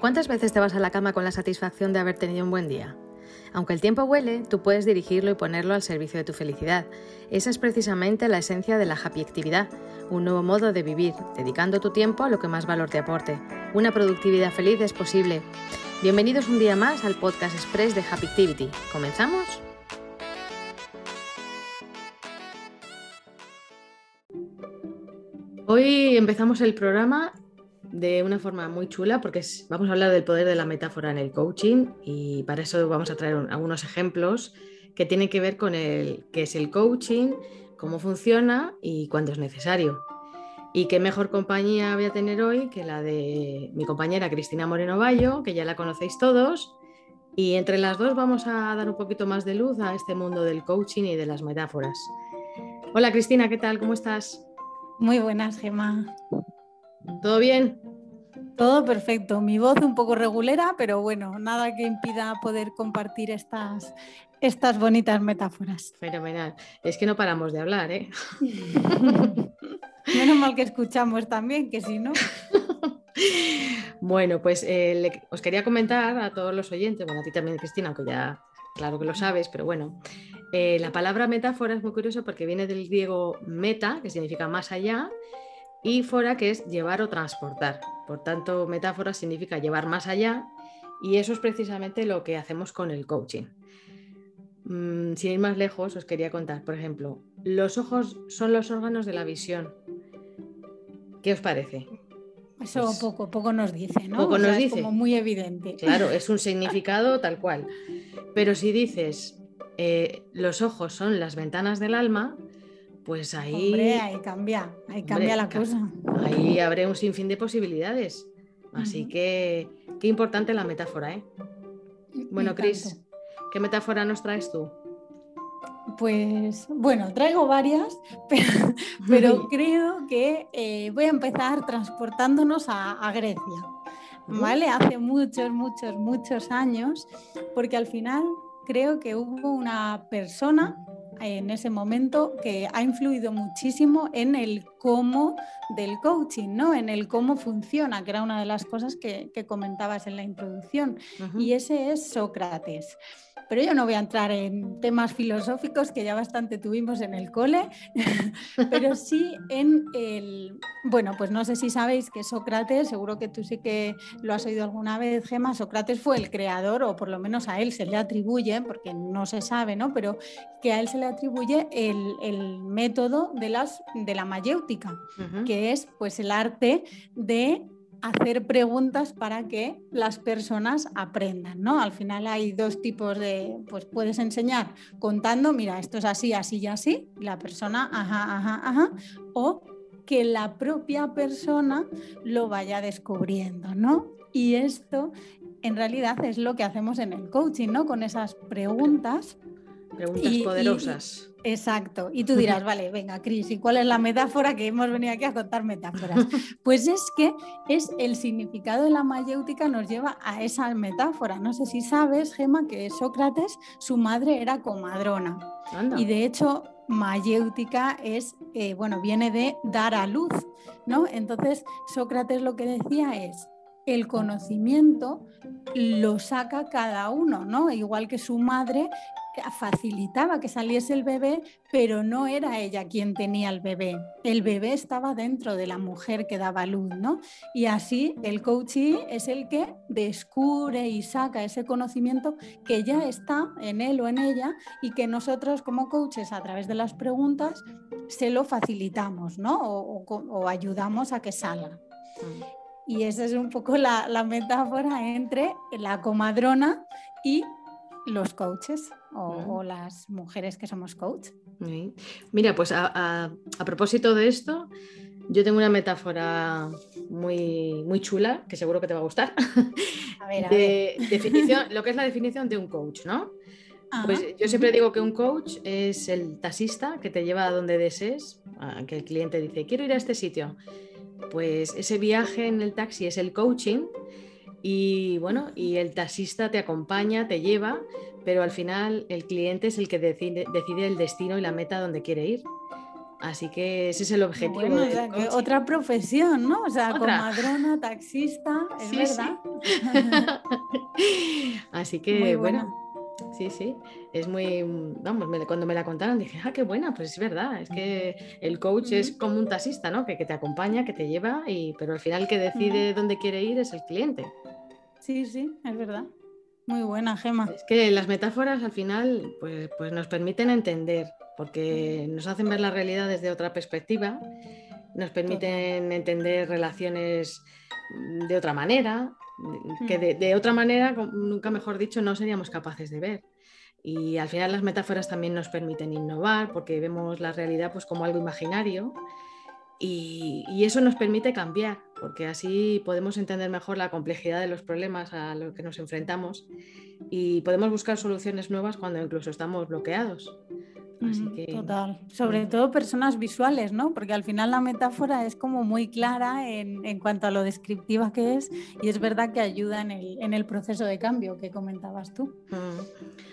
¿Cuántas veces te vas a la cama con la satisfacción de haber tenido un buen día? Aunque el tiempo huele, tú puedes dirigirlo y ponerlo al servicio de tu felicidad. Esa es precisamente la esencia de la happy actividad, un nuevo modo de vivir, dedicando tu tiempo a lo que más valor te aporte. Una productividad feliz es posible. Bienvenidos un día más al podcast express de Happy Activity. ¿Comenzamos? Hoy empezamos el programa de una forma muy chula porque vamos a hablar del poder de la metáfora en el coaching y para eso vamos a traer algunos ejemplos que tienen que ver con el qué es el coaching, cómo funciona y cuándo es necesario. Y qué mejor compañía voy a tener hoy que la de mi compañera Cristina Moreno Bayo, que ya la conocéis todos. Y entre las dos vamos a dar un poquito más de luz a este mundo del coaching y de las metáforas. Hola Cristina, ¿qué tal? ¿Cómo estás? Muy buenas, Gemma. ¿Todo bien? Todo perfecto. Mi voz un poco regulera, pero bueno, nada que impida poder compartir estas, estas bonitas metáforas. Fenomenal. Es que no paramos de hablar, ¿eh? Menos mal que escuchamos también, que si no. bueno, pues eh, os quería comentar a todos los oyentes, bueno, a ti también, Cristina, aunque ya claro que lo sabes, pero bueno, eh, la palabra metáfora es muy curiosa porque viene del griego meta, que significa más allá, y fora, que es llevar o transportar. Por tanto, metáfora significa llevar más allá y eso es precisamente lo que hacemos con el coaching. Mm, sin ir más lejos, os quería contar, por ejemplo, los ojos son los órganos de la visión. ¿Qué os parece? Eso pues poco, poco nos dice, ¿no? Poco nos dice. Es como muy evidente. Claro, es un significado tal cual. Pero si dices eh, los ojos son las ventanas del alma, pues ahí. Hombre, ahí cambia, ahí cambia la cosa. Ahí habrá un sinfín de posibilidades. Así que qué importante la metáfora, ¿eh? Bueno, Cris, ¿qué metáfora nos traes tú? Pues bueno, traigo varias, pero, creo que eh, voy a empezar transportándonos a, Grecia, ¿vale? Hace muchos, muchos, muchos años, porque al final creo que hubo una persona en ese momento que ha influido muchísimo en el cómo del coaching, ¿no? En el cómo funciona, que era una de las cosas que, comentabas en la introducción. Y ese es Sócrates. Pero yo no voy a entrar en temas filosóficos que ya bastante tuvimos en el cole, pero sí en el... Bueno, pues no sé si sabéis que Sócrates, seguro que tú sí que lo has oído alguna vez, Gema, Sócrates fue el creador, o por lo menos a él se le atribuye, porque no se sabe, ¿no? Pero que a él se le atribuye el, método de, las, de la mayéutica, que es pues el arte de hacer preguntas para que las personas aprendan, ¿no? Al final hay dos tipos de, pues puedes enseñar contando, mira, esto es así, así y así, y la persona, ajá, ajá, ajá, o que la propia persona lo vaya descubriendo, ¿no? Y esto en realidad es lo que hacemos en el coaching, ¿no? Con esas preguntas. Preguntas poderosas. Exacto. Y tú dirás, vale, venga, Cris, ¿y cuál es la metáfora que hemos venido aquí a contar metáforas? Pues es que es el significado de la mayéutica nos lleva a esa metáfora. No sé si sabes, Gema, que Sócrates, su madre era comadrona. Y de hecho, mayéutica es, eh, bueno, viene de dar a luz, ¿no? Entonces, Sócrates lo que decía es, el conocimiento lo saca cada uno, ¿no? Igual que su madre facilitaba que saliese el bebé, pero no era ella quien tenía el bebé. El bebé estaba dentro de la mujer que daba luz, ¿no? Y así el coaching es el que descubre y saca ese conocimiento que ya está en él o en ella y que nosotros como coaches a través de las preguntas se lo facilitamos, ¿no? O, ayudamos a que salga. Y esa es un poco la, la metáfora entre la comadrona y los coaches o, las mujeres que somos coach. Mira, pues a, propósito de esto, yo tengo una metáfora muy, muy chula que seguro que te va a gustar. A ver, a ver. Definición, lo que es la definición de un coach, ¿no? Pues yo siempre digo que un coach es el taxista que te lleva a donde desees, que el cliente dice, quiero ir a este sitio. Pues ese viaje en el taxi es el coaching y bueno, y el taxista te acompaña, te lleva, pero al final el cliente es el que decide, el destino y la meta donde quiere ir. Así que ese es el objetivo. otra profesión, ¿no? O sea, comadrona, taxista, es verdad. Así que, bueno, sí, sí, es muy, vamos, cuando me la contaron dije, ah, qué buena, pues es verdad, es que el coach es como un taxista, ¿no? Que, te acompaña, que te lleva, y, pero al final el que decide dónde quiere ir es el cliente. Sí, sí, es verdad. Muy buena, Gema. Es que las metáforas al final pues, pues nos permiten entender porque nos hacen ver la realidad desde otra perspectiva, nos permiten entender relaciones de otra manera, que de, otra manera, nunca mejor dicho, no seríamos capaces de ver. Y al final las metáforas también nos permiten innovar porque vemos la realidad pues como algo imaginario y, y, eso nos permite cambiar porque así podemos entender mejor la complejidad de los problemas a los que nos enfrentamos y podemos buscar soluciones nuevas cuando incluso estamos bloqueados. Total. Sobre todo personas visuales, ¿no? Porque al final la metáfora es como muy clara en, cuanto a lo descriptiva que es y es verdad que ayuda en el, proceso de cambio que comentabas tú.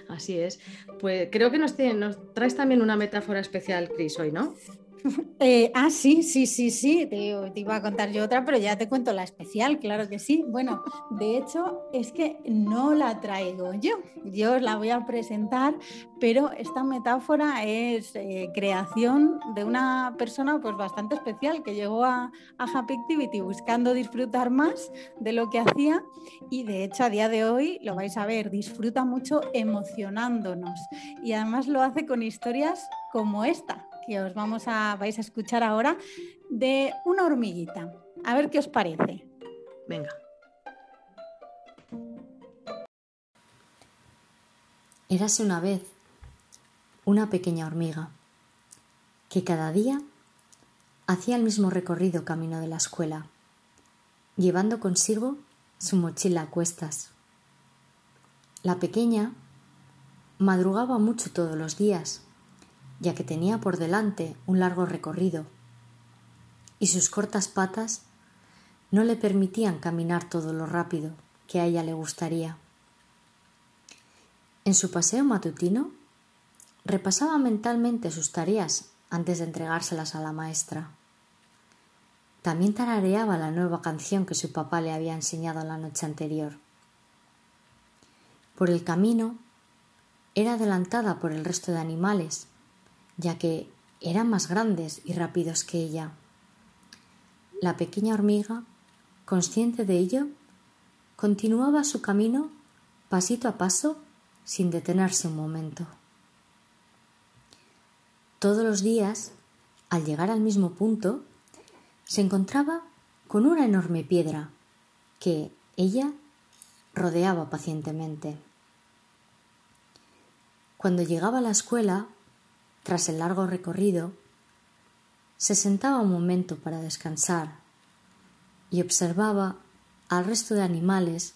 Así es. Pues creo que nos, nos traes también una metáfora especial, Cris, hoy, ¿no? Eh, ah, sí, sí, sí, sí, te, iba a contar yo otra, pero ya te cuento la especial, claro que sí. Bueno, de hecho es que no la traigo yo, yo os la voy a presentar, pero esta metáfora es eh, creación de una persona pues bastante especial que llegó a, a Happy Activity buscando disfrutar más de lo que hacía y de hecho a día de hoy lo vais a ver, disfruta mucho emocionándonos y además lo hace con historias como esta que os vamos a, vais a escuchar ahora de una hormiguita. A ver qué os parece. Venga. Érase una vez una pequeña hormiga que cada día hacía el mismo recorrido camino de la escuela, llevando consigo su mochila a cuestas. La pequeña madrugaba mucho todos los días ya que tenía por delante un largo recorrido, y sus cortas patas no le permitían caminar todo lo rápido que a ella le gustaría. En su paseo matutino, repasaba mentalmente sus tareas antes de entregárselas a la maestra. También tarareaba la nueva canción que su papá le había enseñado la noche anterior. Por el camino, era adelantada por el resto de animales ya que eran más grandes y rápidos que ella. La pequeña hormiga, consciente de ello, continuaba su camino pasito a paso sin detenerse un momento. Todos los días, al llegar al mismo punto, se encontraba con una enorme piedra que ella rodeaba pacientemente. Cuando llegaba a la escuela, tras el largo recorrido, se sentaba un momento para descansar y observaba al resto de animales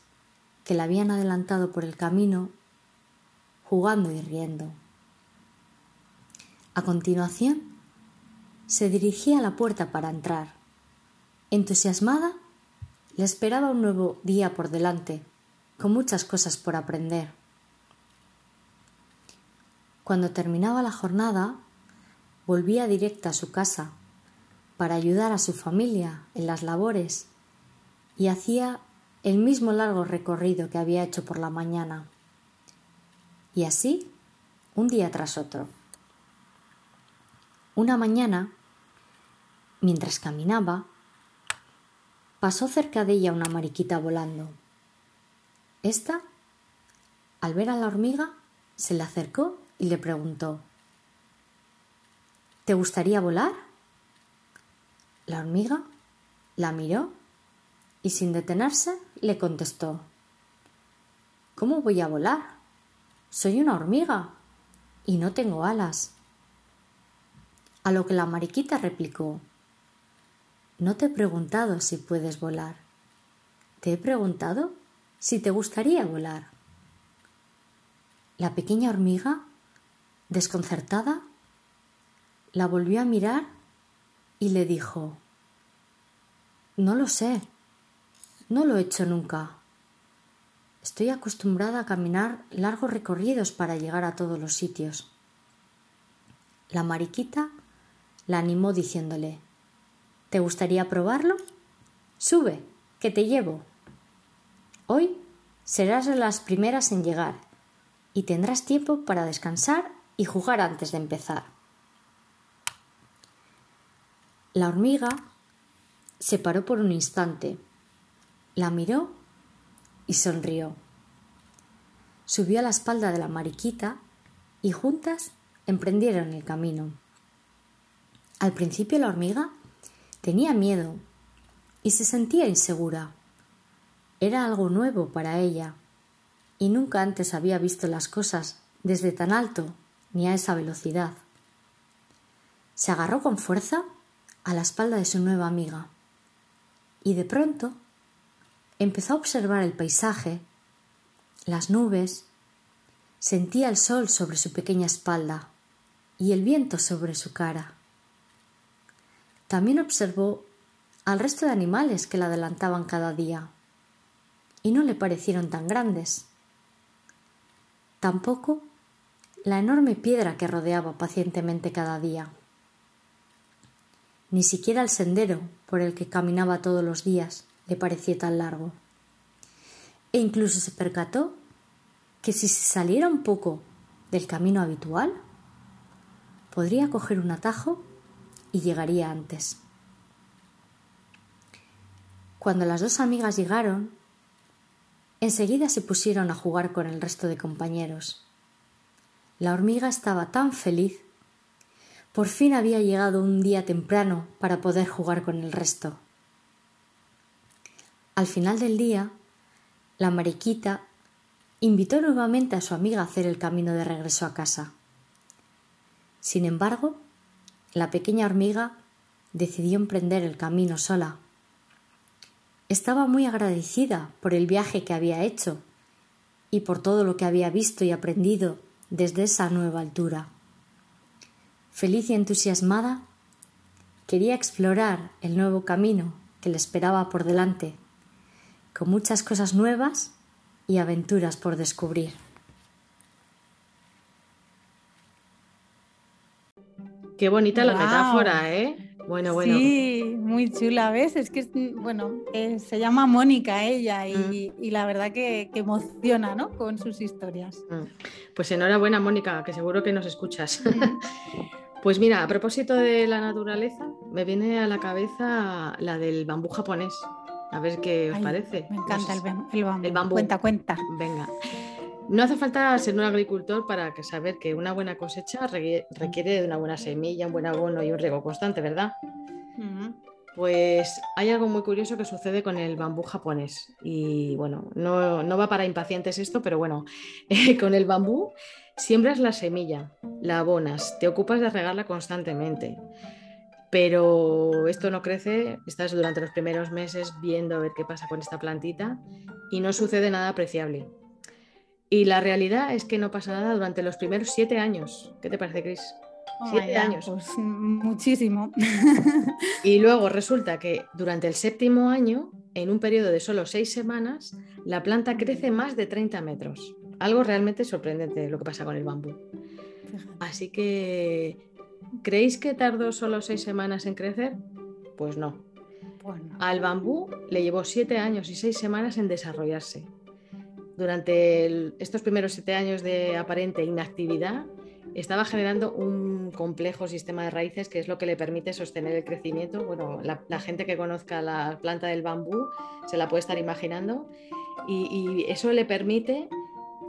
que la habían adelantado por el camino, jugando y riendo. A continuación, se dirigía a la puerta para entrar. Entusiasmada, le esperaba un nuevo día por delante, con muchas cosas por aprender. Cuando terminaba la jornada, volvía directa a su casa para ayudar a su familia en las labores y hacía el mismo largo recorrido que había hecho por la mañana. Y así, un día tras otro. Una mañana, mientras caminaba, pasó cerca de ella una mariquita volando. Esta, al ver a la hormiga, se le acercó y le preguntó ¿Te gustaría volar? La hormiga la miró y sin detenerse le contestó ¿Cómo voy a volar? Soy una hormiga y no tengo alas. A lo que la mariquita replicó No te he preguntado si puedes volar. Te he preguntado si te gustaría volar. La pequeña hormiga Desconcertada, la volvió a mirar y le dijo No lo sé, no lo he hecho nunca. Estoy acostumbrada a caminar largos recorridos para llegar a todos los sitios. La mariquita la animó diciéndole ¿Te gustaría probarlo? Sube, que te llevo. Hoy serás de las primeras en llegar y tendrás tiempo para descansar y jugar antes de empezar. La hormiga se paró por un instante, la miró y sonrió. Subió a la espalda de la mariquita y juntas emprendieron el camino. Al principio la hormiga tenía miedo y se sentía insegura. Era algo nuevo para ella y nunca antes había visto las cosas desde tan alto ni a esa velocidad. Se agarró con fuerza a la espalda de su nueva amiga y de pronto empezó a observar el paisaje, las nubes, sentía el sol sobre su pequeña espalda y el viento sobre su cara. También observó al resto de animales que la adelantaban cada día y no le parecieron tan grandes. Tampoco la enorme piedra que rodeaba pacientemente cada día. Ni siquiera el sendero por el que caminaba todos los días le pareció tan largo. E incluso se percató que si se saliera un poco del camino habitual, podría coger un atajo y llegaría antes. Cuando las dos amigas llegaron, enseguida se pusieron a jugar con el resto de compañeros. La hormiga estaba tan feliz. Por fin había llegado un día temprano para poder jugar con el resto. Al final del día, la mariquita invitó nuevamente a su amiga a hacer el camino de regreso a casa. Sin embargo, la pequeña hormiga decidió emprender el camino sola. Estaba muy agradecida por el viaje que había hecho y por todo lo que había visto y aprendido desde esa nueva altura. Feliz y entusiasmada, quería explorar el nuevo camino que le esperaba por delante, con muchas cosas nuevas y aventuras por descubrir. Qué bonita la metáfora, ¿eh? Bueno, bueno. Sí, muy chula, ¿ves? Es que, bueno, eh, se llama Mónica ella y, Mm. y la verdad que, que emociona, ¿no? Con sus historias. Mm. Pues enhorabuena, Mónica, que seguro que nos escuchas. Pues mira, a propósito de la naturaleza, me viene a la cabeza la del bambú japonés. A ver qué os Ay, parece. Me No encanta sé bam- el bambú. el bambú. Cuenta, cuenta. Venga. No hace falta ser un agricultor para saber que una buena cosecha requiere- de una buena semilla, un buen abono y un riego constante, ¿verdad? Pues hay algo muy curioso que sucede con el bambú japonés. Y bueno, no, no va para impacientes esto, pero bueno, con el bambú siembras la semilla, la abonas, te ocupas de regarla constantemente. Pero esto no crece, estás durante los primeros meses viendo a ver qué pasa con esta plantita y no sucede nada apreciable. Y la realidad es que no pasa nada durante los primeros siete años. ¿Qué te parece, Cris? Toma Siete ya, años. Pues mm, muchísimo. Y luego resulta que durante el séptimo año, en un periodo de solo seis semanas, la planta crece más de 30 metros. Algo realmente sorprendente lo que pasa con el bambú. Así que, ¿creéis que tardó solo seis semanas en crecer? Pues no. Bueno, Al bambú le llevó siete años y seis semanas en desarrollarse. Durante el- estos primeros siete años de aparente inactividad, estaba generando un complejo sistema de raíces que es lo que le permite sostener el crecimiento. Bueno, la, la gente que conozca la planta del bambú se la puede estar imaginando y, y eso le permite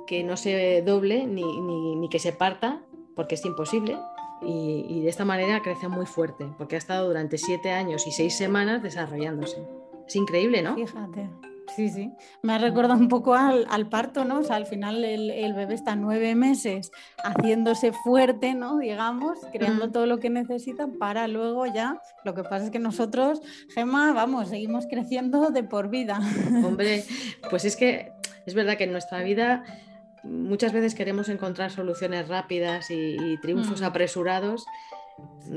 que no se doble ni, ni- ni que se parta, porque es imposible. Y, y de esta manera crece muy fuerte, porque ha estado durante siete años y seis semanas desarrollándose. Es increíble, ¿no? fíjate. Sí, sí. Me ha recordado un poco al, al parto, ¿no? O sea, al final el, el bebé está nueve meses haciéndose fuerte, ¿no? Digamos, creando todo lo que necesita para luego ya. Lo que pasa es que nosotros, Gemma, vamos, seguimos creciendo de por vida. Hombre, pues es que es verdad que en nuestra vida muchas veces queremos encontrar soluciones rápidas y, y triunfos Mm. apresurados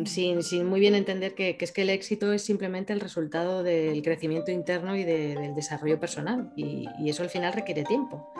sin, sin muy bien entender que, que es que el éxito es simplemente el resultado del crecimiento interno y de- del desarrollo personal y eso al final requiere tiempo.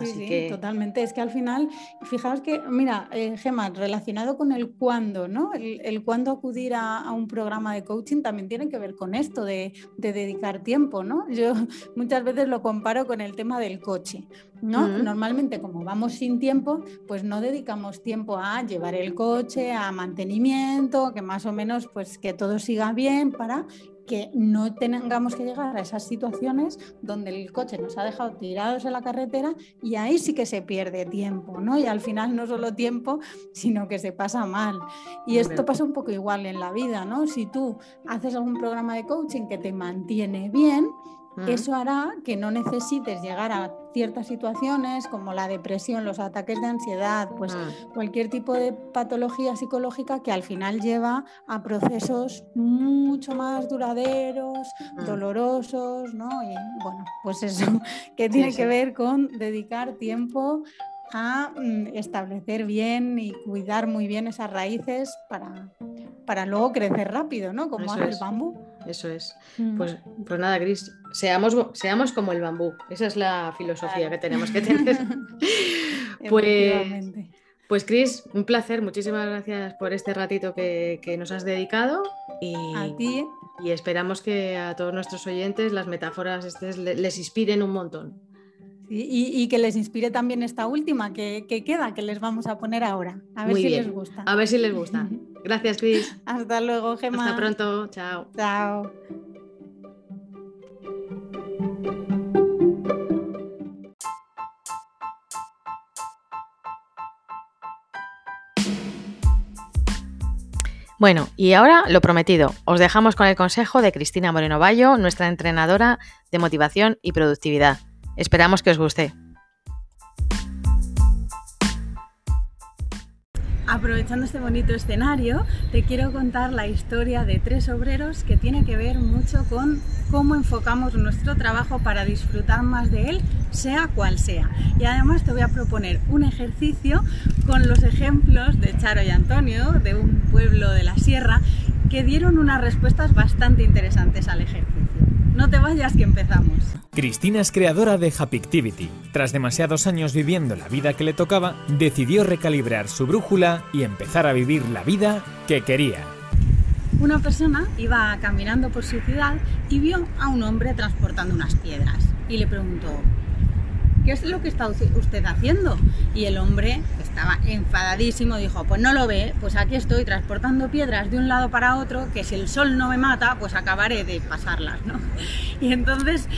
Sí, sí, totalmente. Es que al final, fijaos que, mira, eh, Gemma, relacionado con el cuándo, ¿no? El, cuándo acudir a, un programa de coaching también tiene que ver con esto de, dedicar tiempo, ¿no? Yo muchas veces lo comparo con el tema del coche, ¿no? Normalmente como vamos sin tiempo, pues no dedicamos tiempo a llevar el coche, a mantenimiento, que más o menos pues que todo siga bien para que no tengamos que llegar a esas situaciones donde el coche nos ha dejado tirados en la carretera y ahí sí que se pierde tiempo, ¿no? Y al final no solo tiempo, sino que se pasa mal. Y esto pasa un poco igual en la vida, ¿no? Si tú haces algún programa de coaching que te mantiene bien, eso hará que no necesites llegar a ciertas situaciones como la depresión, los ataques de ansiedad, pues cualquier tipo de patología psicológica que al final lleva a procesos mucho más duraderos, dolorosos, ¿no? Y bueno, pues eso que tiene que ver con dedicar tiempo a mm, establecer bien y cuidar muy bien esas raíces para, para luego crecer rápido, ¿no? Como hace el bambú. Eso es. Mm. Pues, pues nada, Gris, seamos, seamos como el bambú. Esa es la filosofía que tenemos que tener. pues, pues, Cris, un placer. Muchísimas gracias por este ratito que, nos has dedicado. Y, a ti. Y esperamos que a todos nuestros oyentes las metáforas les inspiren un montón. Y, que les inspire también esta última que, queda, que les vamos a poner ahora. A ver si les gusta. A ver si les gusta. Gracias, Cris. Hasta luego, Gemma. Hasta pronto. Chao. Chao. Bueno, y ahora lo prometido, os dejamos con el consejo de Cristina Moreno Bayo, nuestra entrenadora de motivación y productividad. Esperamos que os guste. Aprovechando este bonito escenario, te quiero contar la historia de tres obreros que tiene que ver mucho con cómo enfocamos nuestro trabajo para disfrutar más de él, sea cual sea. Y además te voy a proponer un ejercicio con los ejemplos de Charo y Antonio, de un pueblo de la sierra, que dieron unas respuestas bastante interesantes al ejercicio. No te vayas que empezamos. Cristina es creadora de Happyctivity. Tras demasiados años viviendo la vida que le tocaba, decidió recalibrar su brújula y empezar a vivir la vida que quería. Una persona iba caminando por su ciudad y vio a un hombre transportando unas piedras y le preguntó, ¿qué es lo que está usted haciendo? Y el hombre estaba enfadadísimo, dijo, pues no lo ve, pues aquí estoy transportando piedras de un lado para otro, que si el sol no me mata, pues acabaré de pasarlas, ¿no? Y entonces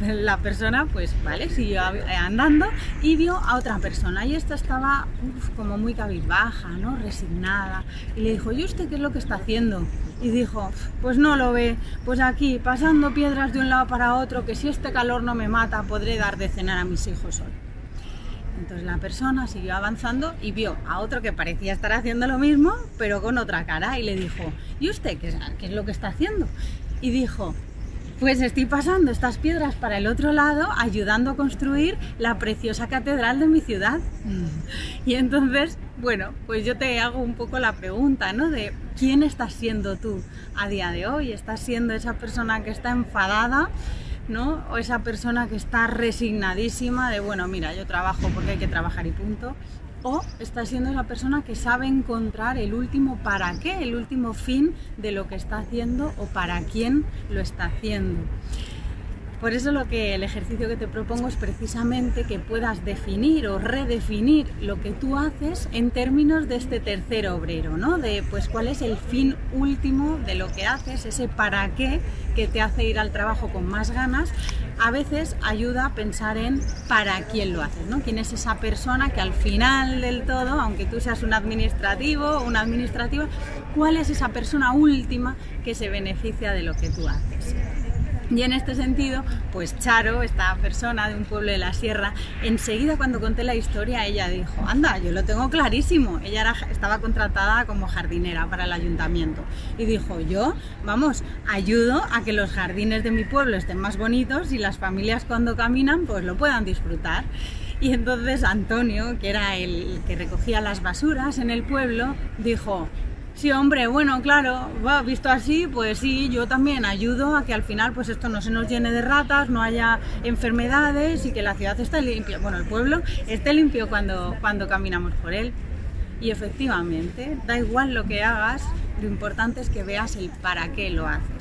la persona, pues vale, siguió andando y vio a otra persona y esta estaba como muy cabizbaja, ¿no? Resignada. Y le dijo, ¿y usted qué es lo que está haciendo? Y dijo, pues no lo ve, pues aquí pasando piedras de un lado para otro, que si este calor no me mata podré dar de cenar a mis hijos hoy. Entonces la persona siguió avanzando y vio a otro que parecía estar haciendo lo mismo, pero con otra cara, y le dijo, ¿y usted qué qué es lo que está haciendo? Y dijo, pues estoy pasando estas piedras para el otro lado, ayudando a construir la preciosa catedral de mi ciudad. Y entonces, bueno, pues yo te hago un poco la pregunta, ¿no? De quién estás siendo tú a día de hoy. ¿Estás siendo esa persona que está enfadada? ¿no? O esa persona que está resignadísima de, bueno, mira, yo trabajo porque hay que trabajar y punto o está siendo la persona que sabe encontrar el último para qué, el último fin de lo que está haciendo o para quién lo está haciendo. Por eso lo que el ejercicio que te propongo es precisamente que puedas definir o redefinir lo que tú haces en términos de este tercer obrero, ¿no? De pues cuál es el fin último de lo que haces, ese para qué que te hace ir al trabajo con más ganas, a veces ayuda a pensar en para quién lo haces, ¿no? Quién es esa persona que al final del todo, aunque tú seas un administrativo o una administrativa, cuál es esa persona última que se beneficia de lo que tú haces. Y en este sentido, pues Charo, esta persona de un pueblo de la sierra, enseguida cuando conté la historia, ella dijo, anda, yo lo tengo clarísimo. Ella estaba contratada como jardinera para el ayuntamiento. Y dijo, yo, vamos, ayudo a que los jardines de mi pueblo estén más bonitos y las familias cuando caminan pues lo puedan disfrutar. Y entonces Antonio, que era el que recogía las basuras en el pueblo, dijo, Sí, hombre, bueno, claro, visto así, pues sí, yo también ayudo a que al final pues esto no se nos llene de ratas, no haya enfermedades y que la ciudad esté limpia, bueno, el pueblo esté limpio cuando, cuando caminamos por él. Y efectivamente, da igual lo que hagas, lo importante es que veas el para qué lo haces.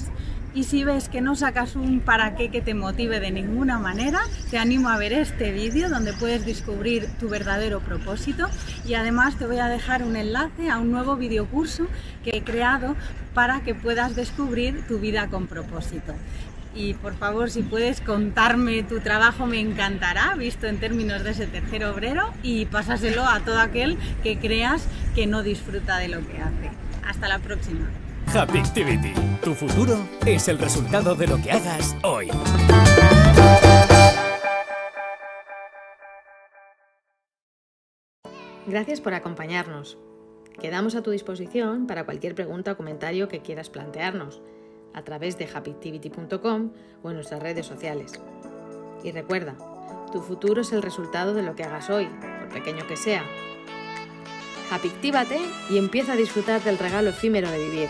Y si ves que no sacas un para qué que te motive de ninguna manera, te animo a ver este vídeo donde puedes descubrir tu verdadero propósito y además te voy a dejar un enlace a un nuevo videocurso que he creado para que puedas descubrir tu vida con propósito. Y por favor, si puedes contarme tu trabajo, me encantará, visto en términos de ese tercer obrero, y pásaselo a todo aquel que creas que no disfruta de lo que hace. Hasta la próxima. Happy Activity. Tu futuro es el resultado de lo que hagas hoy. Gracias por acompañarnos. Quedamos a tu disposición para cualquier pregunta o comentario que quieras plantearnos a través de happyactivity.com o en nuestras redes sociales. Y recuerda, tu futuro es el resultado de lo que hagas hoy, por pequeño que sea. Happy y empieza a disfrutar del regalo efímero de vivir.